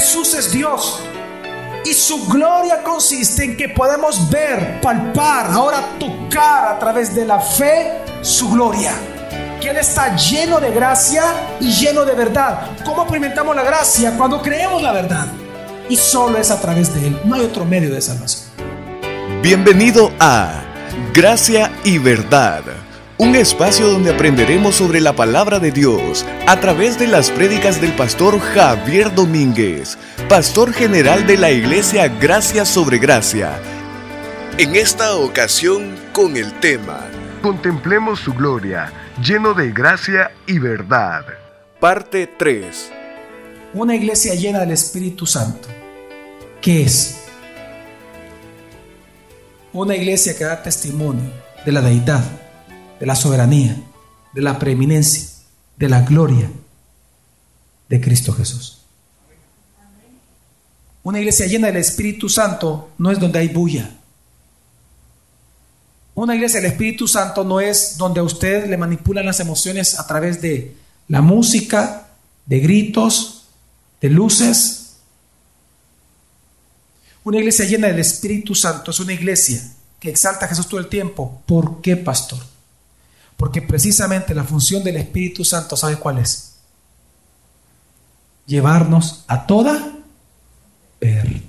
Jesús es Dios. Y su gloria consiste en que podemos ver, palpar, ahora tocar a través de la fe su gloria. Que Él está lleno de gracia y lleno de verdad. ¿Cómo experimentamos la gracia? Cuando creemos la verdad. Y solo es a través de Él. No hay otro medio de salvación. Bienvenido a Gracia y Verdad un espacio donde aprenderemos sobre la palabra de Dios a través de las prédicas del pastor Javier Domínguez, pastor general de la iglesia Gracia sobre Gracia. En esta ocasión con el tema Contemplemos su gloria, lleno de gracia y verdad. Parte 3. Una iglesia llena del Espíritu Santo. ¿Qué es? Una iglesia que da testimonio de la deidad de la soberanía, de la preeminencia, de la gloria de Cristo Jesús. Una iglesia llena del Espíritu Santo no es donde hay bulla. Una iglesia del Espíritu Santo no es donde a usted le manipulan las emociones a través de la música, de gritos, de luces. Una iglesia llena del Espíritu Santo es una iglesia que exalta a Jesús todo el tiempo. ¿Por qué, pastor? Porque precisamente la función del Espíritu Santo, ¿sabe cuál es? Llevarnos a toda verdad.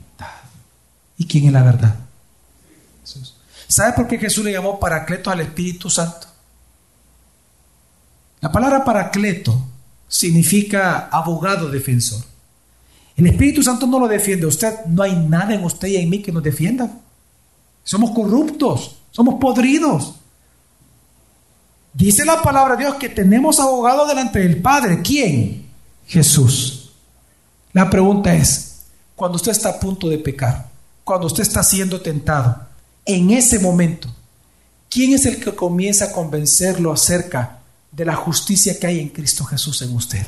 ¿Y quién es la verdad? Jesús. ¿Sabe por qué Jesús le llamó paracleto al Espíritu Santo? La palabra paracleto significa abogado defensor. El Espíritu Santo no lo defiende. Usted no hay nada en usted y en mí que nos defienda. Somos corruptos, somos podridos. Dice la palabra de Dios que tenemos abogado delante del Padre. ¿Quién? Jesús. La pregunta es, cuando usted está a punto de pecar, cuando usted está siendo tentado, en ese momento, ¿quién es el que comienza a convencerlo acerca de la justicia que hay en Cristo Jesús en usted?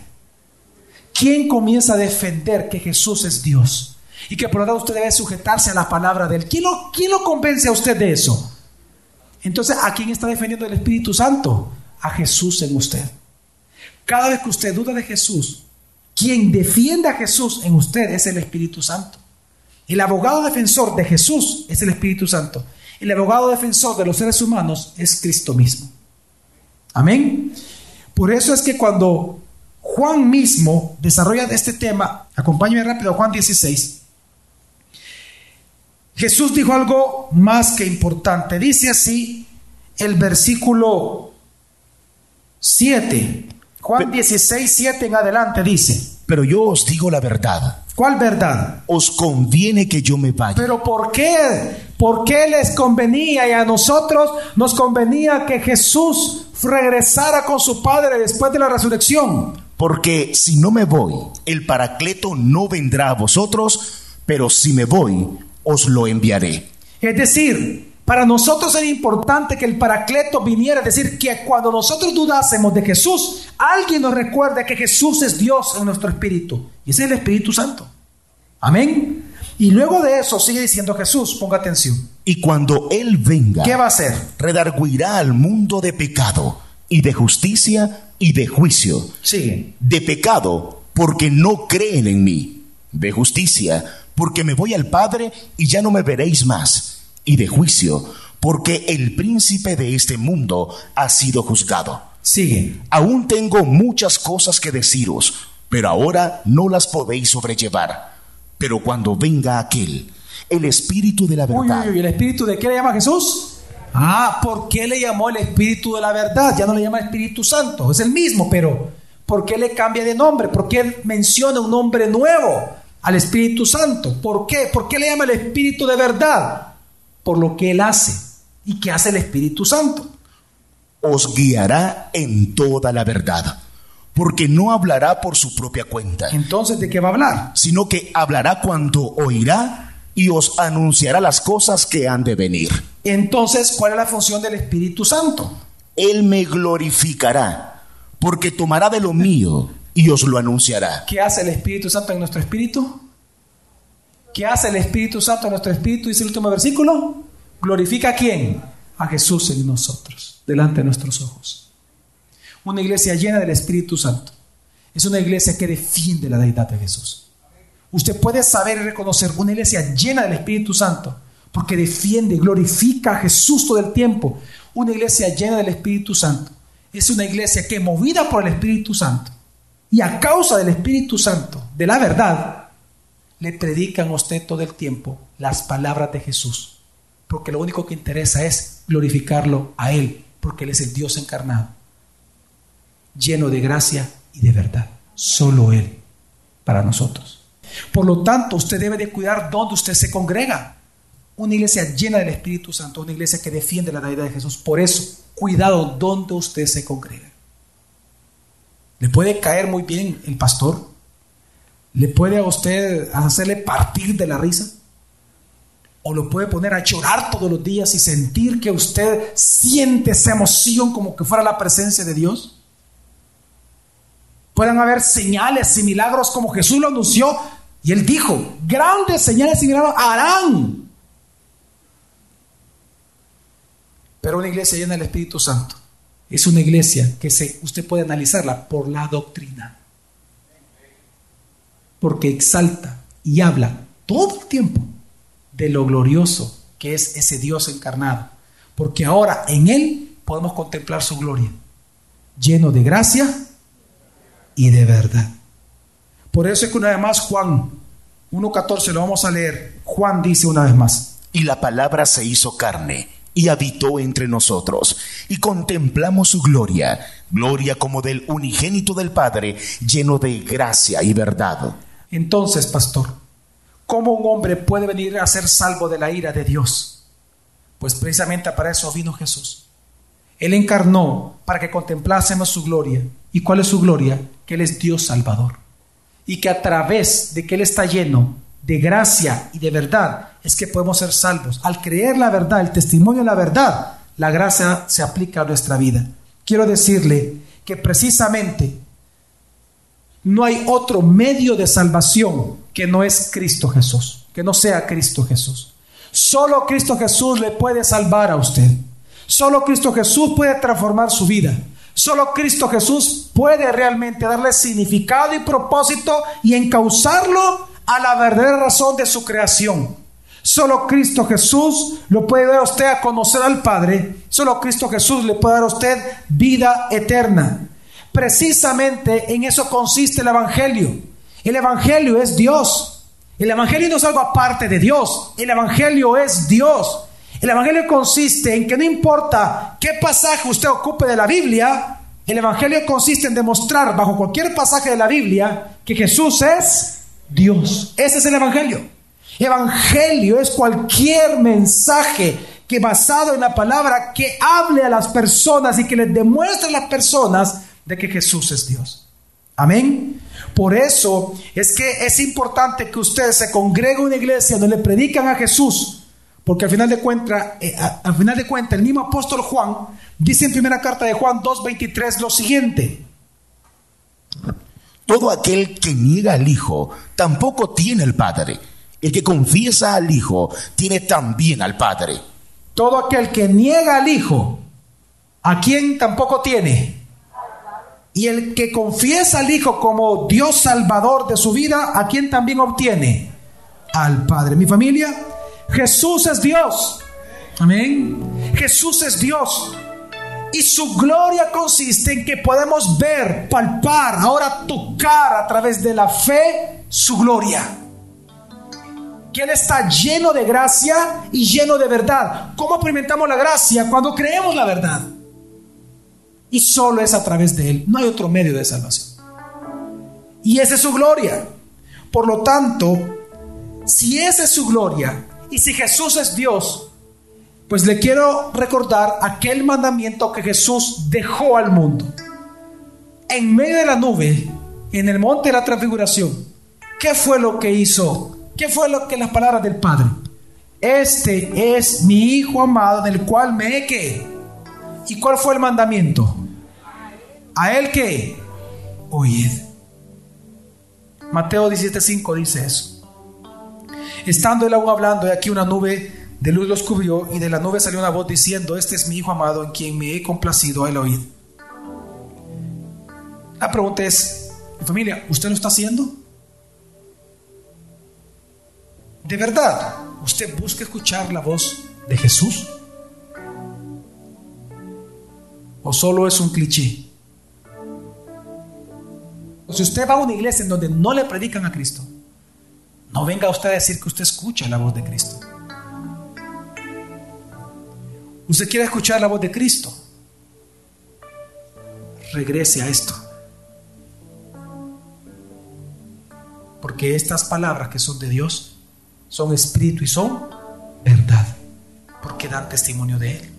¿Quién comienza a defender que Jesús es Dios? Y que por lo tanto usted debe sujetarse a la palabra de Él. ¿Quién lo, quién lo convence a usted de eso? Entonces, ¿a quién está defendiendo el Espíritu Santo? A Jesús en usted. Cada vez que usted duda de Jesús, quien defiende a Jesús en usted es el Espíritu Santo. El abogado defensor de Jesús es el Espíritu Santo. El abogado defensor de los seres humanos es Cristo mismo. Amén. Por eso es que cuando Juan mismo desarrolla este tema, acompáñame rápido Juan 16, Jesús dijo algo más que importante. Dice así el versículo 7. Juan 16, 7 en adelante dice. Pero yo os digo la verdad. ¿Cuál verdad? Os conviene que yo me vaya. Pero ¿por qué? ¿Por qué les convenía y a nosotros nos convenía que Jesús regresara con su Padre después de la resurrección? Porque si no me voy, el Paracleto no vendrá a vosotros, pero si me voy, os lo enviaré. Es decir, para nosotros era importante que el Paracleto viniera, es decir, que cuando nosotros dudásemos de Jesús, alguien nos recuerde que Jesús es Dios en nuestro espíritu. Y ese es el Espíritu Santo. Amén. Y luego de eso sigue diciendo Jesús, ponga atención. Y cuando Él venga, ¿qué va a hacer? Redarguirá al mundo de pecado y de justicia y de juicio. Sigue. De pecado porque no creen en mí. De justicia porque me voy al Padre y ya no me veréis más, y de juicio, porque el príncipe de este mundo ha sido juzgado. Sigue. Aún tengo muchas cosas que deciros, pero ahora no las podéis sobrellevar. Pero cuando venga aquel, el Espíritu de la verdad. Uy, ¿El Espíritu de qué le llama Jesús? Ah, ¿por qué le llamó el Espíritu de la verdad? Ya no le llama Espíritu Santo, es el mismo, pero ¿por qué le cambia de nombre? ¿Por qué menciona un nombre nuevo? Al Espíritu Santo. ¿Por qué? ¿Por qué le llama el Espíritu de verdad? Por lo que Él hace. ¿Y qué hace el Espíritu Santo? Os guiará en toda la verdad, porque no hablará por su propia cuenta. Entonces, ¿de qué va a hablar? Sino que hablará cuando oirá y os anunciará las cosas que han de venir. Entonces, ¿cuál es la función del Espíritu Santo? Él me glorificará, porque tomará de lo mío y os lo anunciará. ¿Qué hace el Espíritu Santo en nuestro espíritu? ¿Qué hace el Espíritu Santo en nuestro espíritu? Dice el último versículo. ¿Glorifica a quién? A Jesús en nosotros, delante de nuestros ojos. Una iglesia llena del Espíritu Santo. Es una iglesia que defiende la deidad de Jesús. Usted puede saber y reconocer una iglesia llena del Espíritu Santo, porque defiende, glorifica a Jesús todo el tiempo. Una iglesia llena del Espíritu Santo es una iglesia que movida por el Espíritu Santo y a causa del Espíritu Santo, de la verdad, le predican a usted todo el tiempo las palabras de Jesús. Porque lo único que interesa es glorificarlo a Él, porque Él es el Dios encarnado, lleno de gracia y de verdad. Solo Él para nosotros. Por lo tanto, usted debe de cuidar dónde usted se congrega. Una iglesia llena del Espíritu Santo, una iglesia que defiende la deidad de Jesús. Por eso, cuidado dónde usted se congrega. Le puede caer muy bien el pastor. Le puede a usted hacerle partir de la risa. O lo puede poner a llorar todos los días y sentir que usted siente esa emoción como que fuera la presencia de Dios. Pueden haber señales y milagros como Jesús lo anunció y él dijo, grandes señales y milagros harán. Pero una iglesia llena del Espíritu Santo es una iglesia que se, usted puede analizarla por la doctrina. Porque exalta y habla todo el tiempo de lo glorioso que es ese Dios encarnado. Porque ahora en Él podemos contemplar su gloria, lleno de gracia y de verdad. Por eso es que una vez más Juan 1.14 lo vamos a leer. Juan dice una vez más. Y la palabra se hizo carne y habitó entre nosotros, y contemplamos su gloria, gloria como del unigénito del Padre, lleno de gracia y verdad. Entonces, pastor, ¿cómo un hombre puede venir a ser salvo de la ira de Dios? Pues precisamente para eso vino Jesús. Él encarnó para que contemplásemos su gloria. ¿Y cuál es su gloria? Que Él es Dios Salvador. Y que a través de que Él está lleno de gracia y de verdad es que podemos ser salvos. Al creer la verdad, el testimonio de la verdad, la gracia se aplica a nuestra vida. Quiero decirle que precisamente no hay otro medio de salvación que no es Cristo Jesús, que no sea Cristo Jesús. Solo Cristo Jesús le puede salvar a usted. Solo Cristo Jesús puede transformar su vida. Solo Cristo Jesús puede realmente darle significado y propósito y encauzarlo a la verdadera razón de su creación. Solo Cristo Jesús lo puede dar a usted a conocer al Padre. Solo Cristo Jesús le puede dar a usted vida eterna. Precisamente en eso consiste el Evangelio. El Evangelio es Dios. El Evangelio no es algo aparte de Dios. El Evangelio es Dios. El Evangelio consiste en que no importa qué pasaje usted ocupe de la Biblia, el Evangelio consiste en demostrar bajo cualquier pasaje de la Biblia que Jesús es Dios. Ese es el Evangelio. Evangelio es cualquier mensaje que basado en la palabra que hable a las personas y que les demuestre a las personas de que Jesús es Dios. Amén. Por eso es que es importante que usted se congregue en una iglesia donde le predican a Jesús porque al final de cuentas, eh, al final de cuentas, el mismo apóstol Juan dice en primera carta de Juan 2.23 lo siguiente. Todo aquel que niega al Hijo tampoco tiene al Padre. El que confiesa al Hijo tiene también al Padre. Todo aquel que niega al Hijo, ¿a quién tampoco tiene? Y el que confiesa al Hijo como Dios Salvador de su vida, ¿a quién también obtiene? Al Padre. Mi familia, Jesús es Dios. Amén. Jesús es Dios. Y su gloria consiste en que podemos ver, palpar, ahora tocar a través de la fe su gloria. Que Él está lleno de gracia y lleno de verdad. ¿Cómo experimentamos la gracia? Cuando creemos la verdad. Y solo es a través de Él. No hay otro medio de salvación. Y esa es su gloria. Por lo tanto, si esa es su gloria, y si Jesús es Dios, pues le quiero recordar aquel mandamiento que Jesús dejó al mundo. En medio de la nube, en el monte de la transfiguración, ¿qué fue lo que hizo? ¿Qué fue lo que las palabras del Padre? Este es mi Hijo amado, del cual me he que. ¿Y cuál fue el mandamiento? A él que oíd. Mateo 17:5 dice eso. Estando él aún hablando, y aquí una nube de luz los cubrió, y de la nube salió una voz diciendo, este es mi Hijo amado en quien me he complacido el oír. La pregunta es, familia, ¿usted lo está haciendo? ¿De verdad usted busca escuchar la voz de Jesús? ¿O solo es un cliché? Si usted va a una iglesia en donde no le predican a Cristo, no venga usted a decir que usted escucha la voz de Cristo. Usted quiere escuchar la voz de Cristo. Regrese a esto. Porque estas palabras que son de Dios son espíritu y son verdad. Porque dan testimonio de Él.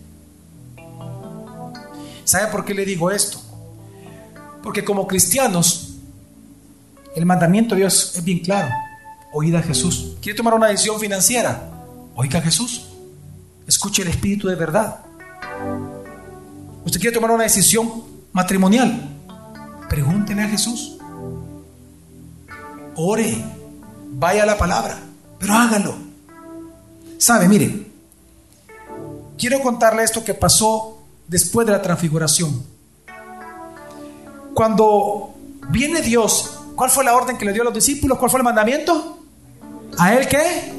¿Sabe por qué le digo esto? Porque como cristianos, el mandamiento de Dios es bien claro. Oída a Jesús. ¿Quiere tomar una decisión financiera? Oiga a Jesús. Escuche el espíritu de verdad. ¿Usted quiere tomar una decisión matrimonial? Pregúntele a Jesús. Ore. Vaya a la palabra. Pero hágalo. ¿Sabe? Mire. Quiero contarle esto que pasó después de la transfiguración. Cuando viene Dios, ¿cuál fue la orden que le dio a los discípulos? ¿Cuál fue el mandamiento? ¿A él qué?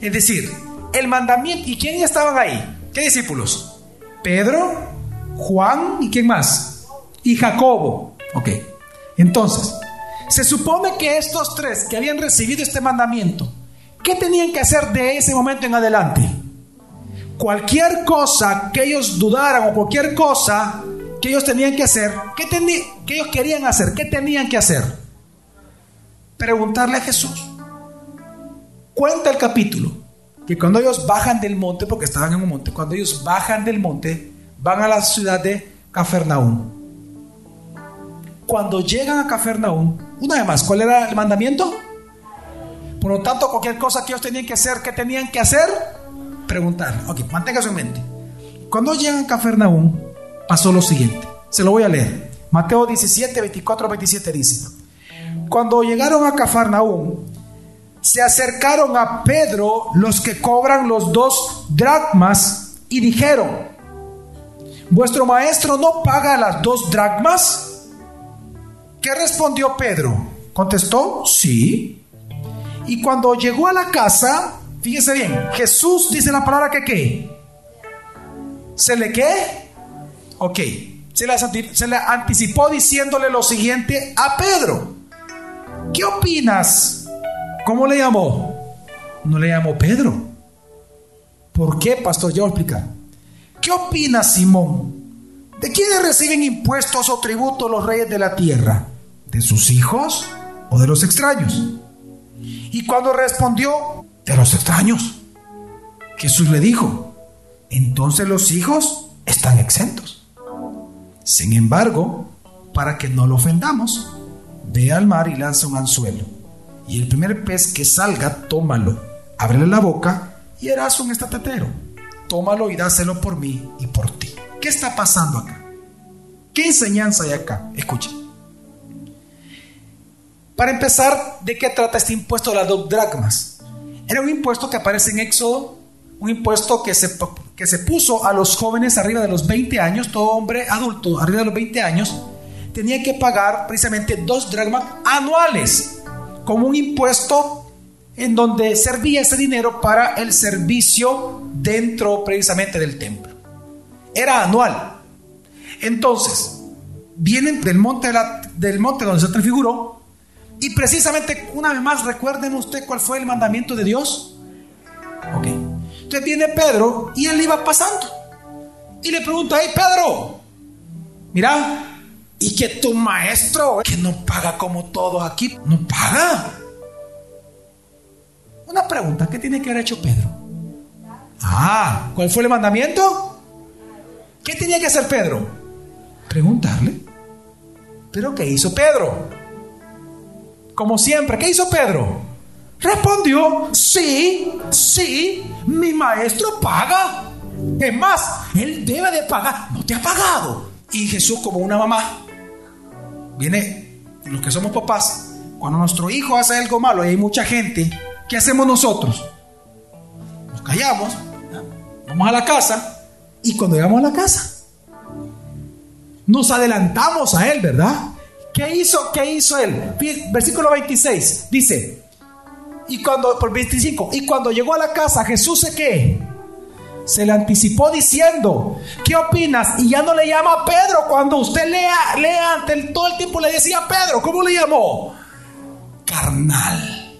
Es decir, el mandamiento. ¿Y quién estaban ahí? ¿Qué discípulos? Pedro, Juan y quién más? Y Jacobo. Ok. Entonces, se supone que estos tres que habían recibido este mandamiento, ¿qué tenían que hacer de ese momento en adelante? Cualquier cosa que ellos dudaran o cualquier cosa que ellos tenían que hacer, ¿qué que ellos querían hacer? ¿Qué tenían que hacer? Preguntarle a Jesús. Cuenta el capítulo que cuando ellos bajan del monte, porque estaban en un monte, cuando ellos bajan del monte, van a la ciudad de Cafarnaúm. Cuando llegan a Cafarnaúm, una vez más, ¿cuál era el mandamiento? Por lo tanto, cualquier cosa que ellos tenían que hacer, ¿qué tenían que hacer? Preguntar. Ok, manténgase en mente. Cuando llegan a Cafarnaúm, pasó lo siguiente. Se lo voy a leer. Mateo 17, 24, 27 dice. Cuando llegaron a Cafarnaúm, se acercaron a Pedro los que cobran los dos dracmas y dijeron, ¿vuestro maestro no paga las dos dracmas? ¿Qué respondió Pedro? Contestó, sí. Y cuando llegó a la casa, fíjese bien, Jesús dice la palabra que qué. ¿Se le qué? Ok. Se le, anticipó diciéndole lo siguiente a Pedro. ¿Qué opinas? ¿Cómo le llamó? No le llamó Pedro. ¿Por qué, pastor? Yo voy a explicar. ¿Qué opina Simón? ¿De quiénes reciben impuestos o tributos los reyes de la tierra? ¿De sus hijos o de los extraños? Y cuando respondió, de los extraños, Jesús le dijo, entonces los hijos están exentos. Sin embargo, para que no lo ofendamos, ve al mar y lanza un anzuelo y el primer pez que salga, tómalo, ábrele la boca y harás un estatatero. Tómalo y dáselo por mí y por ti. ¿Qué está pasando acá? ¿Qué enseñanza hay acá? Escucha. Para empezar, ¿de qué trata este impuesto de las dos dracmas? Era un impuesto que aparece en Éxodo, un impuesto que se, que se puso a los jóvenes arriba de los 20 años, todo hombre adulto arriba de los 20 años, tenía que pagar precisamente dos dracmas anuales como un impuesto en donde servía ese dinero para el servicio dentro precisamente del templo. Era anual. Entonces, vienen del monte, del monte donde se transfiguró y precisamente una vez más recuerden usted cuál fue el mandamiento de Dios. Ok. Entonces viene Pedro y él iba pasando y le pregunta, hey Pedro, mira, y que tu maestro, que no paga como todos aquí, no paga. Una pregunta, ¿qué tiene que haber hecho Pedro? Ah, ¿cuál fue el mandamiento? ¿Qué tenía que hacer Pedro? Preguntarle. ¿Pero qué hizo Pedro? Como siempre, ¿qué hizo Pedro? Respondió, sí, sí, mi maestro paga. Es más, él debe de pagar, no te ha pagado. Y Jesús como una mamá viene los que somos papás, cuando nuestro hijo hace algo malo y hay mucha gente, ¿qué hacemos nosotros? Nos callamos, vamos a la casa y cuando llegamos a la casa, nos adelantamos a él, ¿verdad? ¿Qué hizo? ¿Qué hizo él? Versículo 26 dice, y cuando, por 25, y cuando llegó a la casa, Jesús se qué? Se le anticipó diciendo, ¿qué opinas? Y ya no le llama Pedro. Cuando usted lea, lea ante todo el tiempo le decía Pedro, ¿cómo le llamó? Carnal.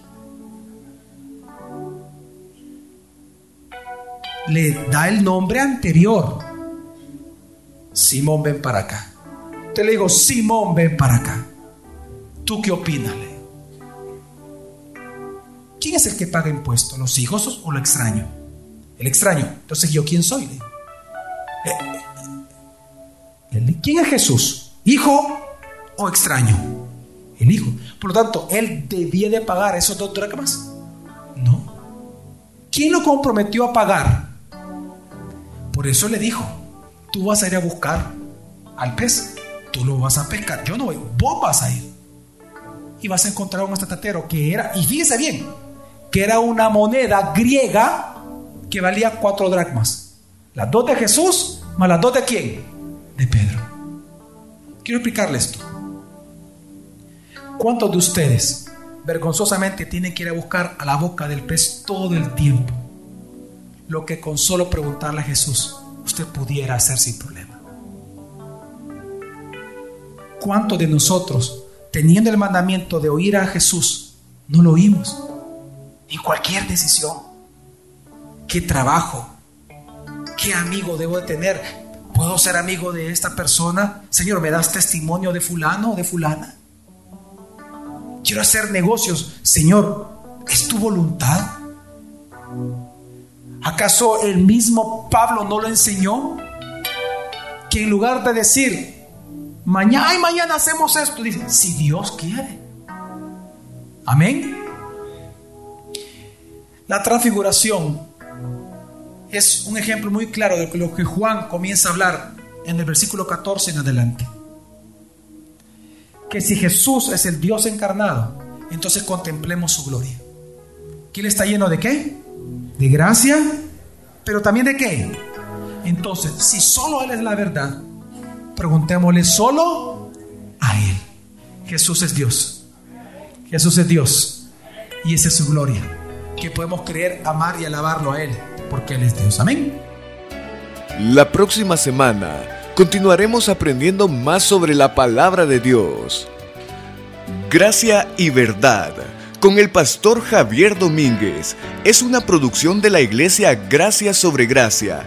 Le da el nombre anterior. Simón, ven para acá. Te le digo, Simón, ven para acá. ¿Tú qué opinas? ¿Quién es el que paga impuestos? ¿Los hijos o lo extraño? El extraño. Entonces, ¿yo quién soy? Eh, eh, ¿Quién es Jesús? ¿Hijo o extraño? El hijo. Por lo tanto, él debía de pagar esos dos dracmas. No. ¿Quién lo comprometió a pagar? Por eso le dijo, tú vas a ir a buscar al pez, tú lo vas a pescar, yo no voy, vos vas a ir. Y vas a encontrar un estatatero que era, y fíjese bien, que era una moneda griega que valía cuatro dracmas. Las dos de Jesús, más las dos de quién? De Pedro. Quiero explicarle esto. ¿Cuántos de ustedes vergonzosamente tienen que ir a buscar a la boca del pez todo el tiempo? Lo que con solo preguntarle a Jesús usted pudiera hacer sin problema. ¿Cuántos de nosotros, teniendo el mandamiento de oír a Jesús, no lo oímos? En cualquier decisión. ¿Qué trabajo? ¿Qué amigo debo de tener? ¿Puedo ser amigo de esta persona? Señor, ¿me das testimonio de fulano o de fulana? Quiero hacer negocios. Señor, ¿es tu voluntad? ¿Acaso el mismo Pablo no lo enseñó? Que en lugar de decir, mañana y mañana hacemos esto, dice, si Dios quiere. Amén. La transfiguración es un ejemplo muy claro de lo que Juan comienza a hablar en el versículo 14 en adelante. Que si Jesús es el Dios encarnado, entonces contemplemos su gloria. ¿Quién está lleno de qué? De gracia, pero también de qué. Entonces, si solo Él es la verdad, preguntémosle solo a Él. Jesús es Dios. Jesús es Dios. Y esa es su gloria que podemos creer, amar y alabarlo a Él, porque Él es Dios. Amén. La próxima semana continuaremos aprendiendo más sobre la palabra de Dios. Gracia y verdad con el pastor Javier Domínguez es una producción de la iglesia Gracia sobre Gracia.